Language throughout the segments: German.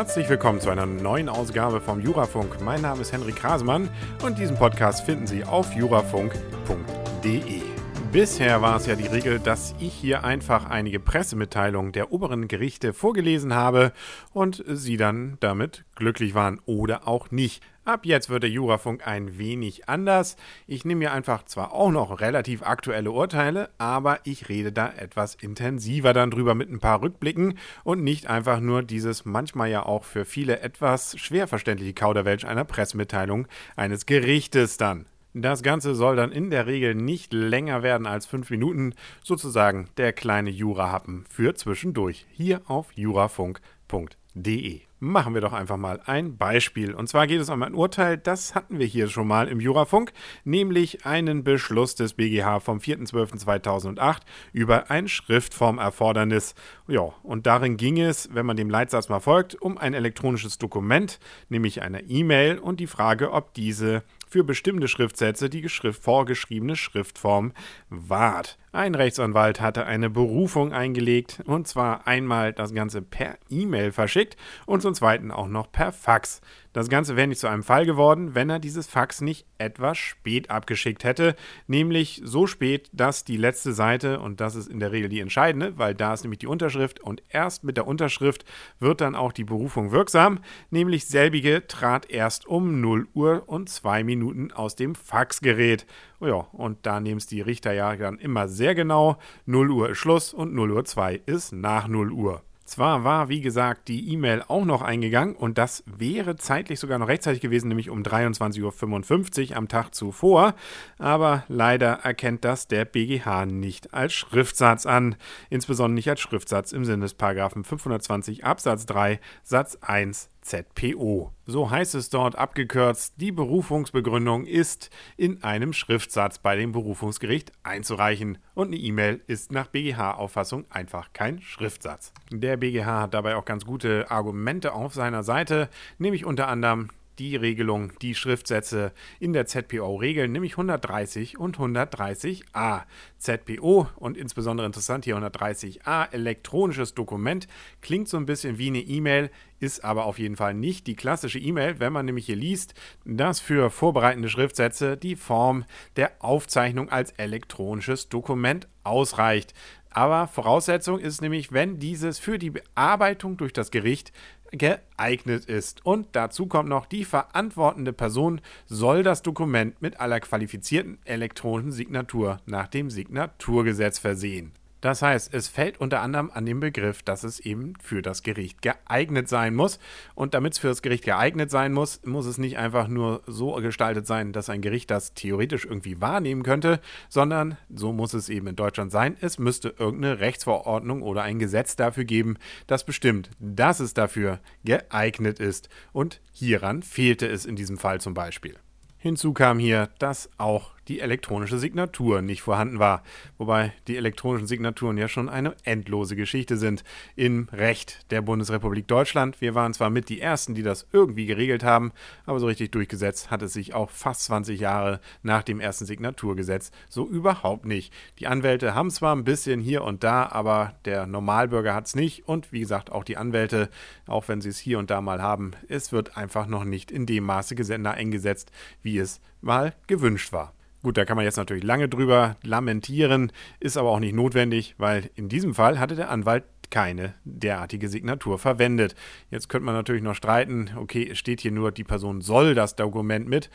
Herzlich willkommen zu einer neuen Ausgabe vom Jurafunk. Mein Name ist Henrik Krasemann und diesen Podcast finden Sie auf jurafunk.de. Bisher war es ja die Regel, dass ich hier einfach einige Pressemitteilungen der oberen Gerichte vorgelesen habe und Sie dann damit glücklich waren oder auch nicht. Ab jetzt wird der Jurafunk ein wenig anders. Ich nehme mir einfach zwar auch noch relativ aktuelle Urteile, aber ich rede da etwas intensiver dann drüber mit ein paar Rückblicken und nicht einfach nur dieses manchmal ja auch für viele etwas schwer verständliche Kauderwelsch einer Pressemitteilung eines Gerichtes dann. Das Ganze soll dann in der Regel nicht länger werden als fünf Minuten, sozusagen der kleine Jurahappen für zwischendurch, hier auf jurafunk.de. Machen wir doch einfach mal ein Beispiel. Und zwar geht es um ein Urteil, das hatten wir hier schon mal im Jurafunk, nämlich einen Beschluss des BGH vom 4.12.2008 über ein Schriftformerfordernis. Ja, und darin ging es, wenn man dem Leitsatz mal folgt, um ein elektronisches Dokument, nämlich eine E-Mail und die Frage, ob diese für bestimmte Schriftsätze die vorgeschriebene Schriftform wahrt. Ein Rechtsanwalt hatte eine Berufung eingelegt und zwar einmal das Ganze per E-Mail verschickt und zum zweiten auch noch per Fax. Das Ganze wäre nicht zu einem Fall geworden, wenn er dieses Fax nicht etwas spät abgeschickt hätte, nämlich so spät, dass die letzte Seite, und das ist in der Regel die entscheidende, weil da ist nämlich die Unterschrift und erst mit der Unterschrift wird dann auch die Berufung wirksam, nämlich selbige trat erst um 0 Uhr und 2 Minuten aus dem Faxgerät. Ja, und da nehmen es die Richter ja dann immer sehr genau. 0 Uhr ist Schluss und 0 Uhr 2 ist nach 0 Uhr. Zwar war, wie gesagt, die E-Mail auch noch eingegangen und das wäre zeitlich sogar noch rechtzeitig gewesen, nämlich um 23.55 Uhr am Tag zuvor, aber leider erkennt das der BGH nicht als Schriftsatz an, insbesondere nicht als Schriftsatz im Sinne des Paragraphen 520 Absatz 3 Satz 1 ZPO. So heißt es dort abgekürzt, die Berufungsbegründung ist in einem Schriftsatz bei dem Berufungsgericht einzureichen und eine E-Mail ist nach BGH-Auffassung einfach kein Schriftsatz. Der BGH hat dabei auch ganz gute Argumente auf seiner Seite, nämlich unter anderem die Regelung, die Schriftsätze in der ZPO regeln, nämlich 130 und 130a. ZPO und insbesondere interessant hier 130a, elektronisches Dokument, klingt so ein bisschen wie eine E-Mail, ist aber auf jeden Fall nicht die klassische E-Mail, wenn man nämlich hier liest, dass für vorbereitende Schriftsätze die Form der Aufzeichnung als elektronisches Dokument ausreicht. Aber Voraussetzung ist nämlich, wenn dieses für die Bearbeitung durch das Gericht geeignet ist. Und dazu kommt noch, die verantwortende Person soll das Dokument mit aller qualifizierten elektronischen Signatur nach dem Signaturgesetz versehen. Das heißt, es fällt unter anderem an dem Begriff, dass es eben für das Gericht geeignet sein muss. Und damit es für das Gericht geeignet sein muss, muss es nicht einfach nur so gestaltet sein, dass ein Gericht das theoretisch irgendwie wahrnehmen könnte, sondern so muss es eben in Deutschland sein. Es müsste irgendeine Rechtsverordnung oder ein Gesetz dafür geben, das bestimmt, dass es dafür geeignet ist. Und hieran fehlte es in diesem Fall zum Beispiel. Hinzu kam hier, dass auch die elektronische Signatur nicht vorhanden war, wobei die elektronischen Signaturen ja schon eine endlose Geschichte sind im Recht der Bundesrepublik Deutschland. Wir waren zwar mit die Ersten, die das irgendwie geregelt haben, aber so richtig durchgesetzt hat es sich auch fast 20 Jahre nach dem ersten Signaturgesetz so überhaupt nicht. Die Anwälte haben zwar ein bisschen hier und da, aber der Normalbürger hat es nicht und wie gesagt auch die Anwälte, auch wenn sie es hier und da mal haben, es wird einfach noch nicht in dem Maße eingesetzt, wie es mal gewünscht war. Gut, da kann man jetzt natürlich lange drüber lamentieren, ist aber auch nicht notwendig, weil in diesem Fall hatte der Anwalt keine derartige Signatur verwendet. Jetzt könnte man natürlich noch streiten, okay, es steht hier nur, die Person soll das Dokument mit,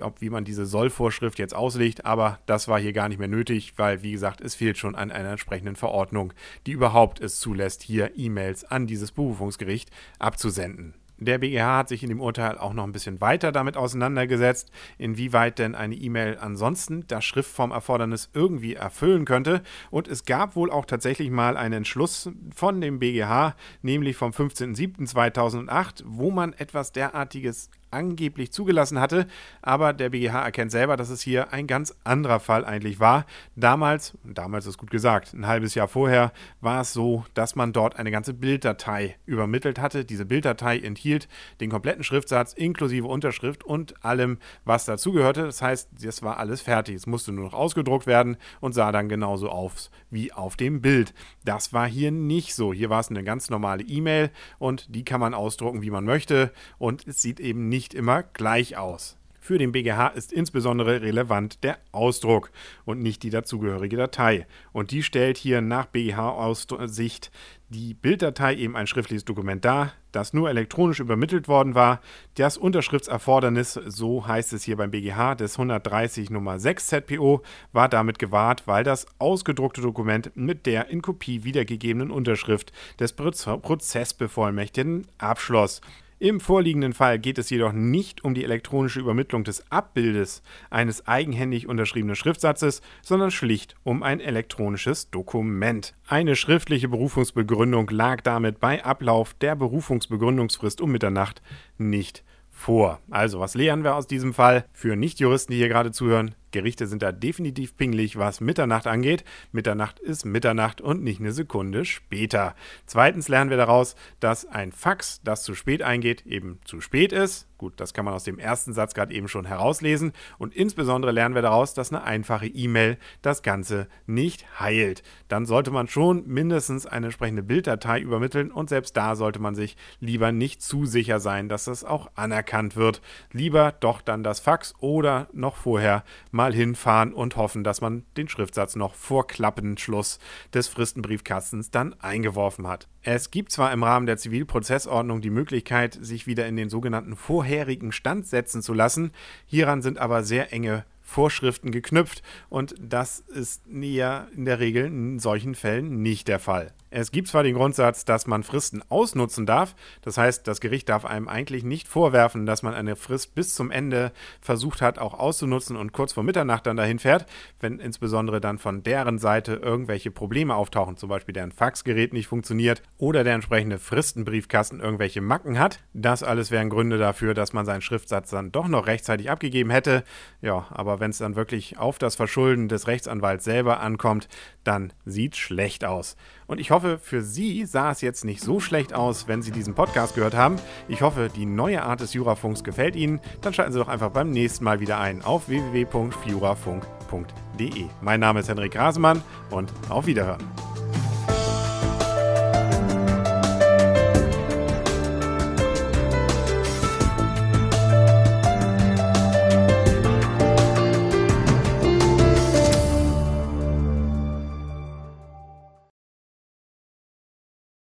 ob wie man diese Soll-Vorschrift jetzt auslegt, aber das war hier gar nicht mehr nötig, weil, wie gesagt, es fehlt schon an einer entsprechenden Verordnung, die überhaupt es zulässt, hier E-Mails an dieses Berufungsgericht abzusenden. Der BGH hat sich in dem Urteil auch noch ein bisschen weiter damit auseinandergesetzt, inwieweit denn eine E-Mail ansonsten das Schriftformerfordernis irgendwie erfüllen könnte. Und es gab wohl auch tatsächlich mal einen Entschluss von dem BGH, nämlich vom 15.07.2008, wo man etwas derartiges angeblich zugelassen hatte. Aber der BGH erkennt selber, dass es hier ein ganz anderer Fall eigentlich war. Damals, damals ist gut gesagt, ein halbes Jahr vorher war es so, dass man dort eine ganze Bilddatei übermittelt hatte. Diese Bilddatei enthielt den kompletten Schriftsatz inklusive Unterschrift und allem, was dazugehörte. Das heißt, das war alles fertig. Es musste nur noch ausgedruckt werden und sah dann genauso aus wie auf dem Bild. Das war hier nicht so. Hier war es eine ganz normale E-Mail und die kann man ausdrucken, wie man möchte und es sieht eben nicht immer gleich aus. Für den BGH ist insbesondere relevant der Ausdruck und nicht die dazugehörige Datei. Und die stellt hier nach BGH-Aussicht die Bilddatei eben ein schriftliches Dokument dar, das nur elektronisch übermittelt worden war. Das Unterschriftserfordernis, so heißt es hier beim BGH, des 130 Nummer 6 ZPO, war damit gewahrt, weil das ausgedruckte Dokument mit der in Kopie wiedergegebenen Unterschrift des Prozessbevollmächtigten abschloss. Im vorliegenden Fall geht es jedoch nicht um die elektronische Übermittlung des Abbildes eines eigenhändig unterschriebenen Schriftsatzes, sondern schlicht um ein elektronisches Dokument. Eine schriftliche Berufungsbegründung lag damit bei Ablauf der Berufungsbegründungsfrist um Mitternacht nicht vor. Also, was lernen wir aus diesem Fall? Für Nichtjuristen, die hier gerade zuhören, Gerichte sind da definitiv pingelig, was Mitternacht angeht. Mitternacht ist Mitternacht und nicht eine Sekunde später. Zweitens lernen wir daraus, dass ein Fax, das zu spät eingeht, eben zu spät ist. Gut, das kann man aus dem ersten Satz gerade eben schon herauslesen. Und insbesondere lernen wir daraus, dass eine einfache E-Mail das Ganze nicht heilt. Dann sollte man schon mindestens eine entsprechende Bilddatei übermitteln und selbst da sollte man sich lieber nicht zu sicher sein, dass das auch anerkannt wird. Lieber doch dann das Fax oder noch vorher mal hinfahren und hoffen, dass man den Schriftsatz noch vor Klappenschluss des Fristenbriefkastens dann eingeworfen hat. Es gibt zwar im Rahmen der Zivilprozessordnung die Möglichkeit, sich wieder in den sogenannten vorherigen Stand setzen zu lassen, hieran sind aber sehr enge Vorschriften geknüpft und das ist ja in der Regel in solchen Fällen nicht der Fall. Es gibt zwar den Grundsatz, dass man Fristen ausnutzen darf, das heißt, das Gericht darf einem eigentlich nicht vorwerfen, dass man eine Frist bis zum Ende versucht hat, auch auszunutzen und kurz vor Mitternacht dann dahin fährt, wenn insbesondere dann von deren Seite irgendwelche Probleme auftauchen, zum Beispiel deren Faxgerät nicht funktioniert oder der entsprechende Fristenbriefkasten irgendwelche Macken hat. Das alles wären Gründe dafür, dass man seinen Schriftsatz dann doch noch rechtzeitig abgegeben hätte. Ja, aber wenn es dann wirklich auf das Verschulden des Rechtsanwalts selber ankommt, dann sieht schlecht aus. Und ich hoffe, für Sie sah es jetzt nicht so schlecht aus, wenn Sie diesen Podcast gehört haben. Ich hoffe, die neue Art des Jurafunks gefällt Ihnen. Dann schalten Sie doch einfach beim nächsten Mal wieder ein auf www.jurafunk.de. Mein Name ist Henrik Rasemann und auf Wiederhören.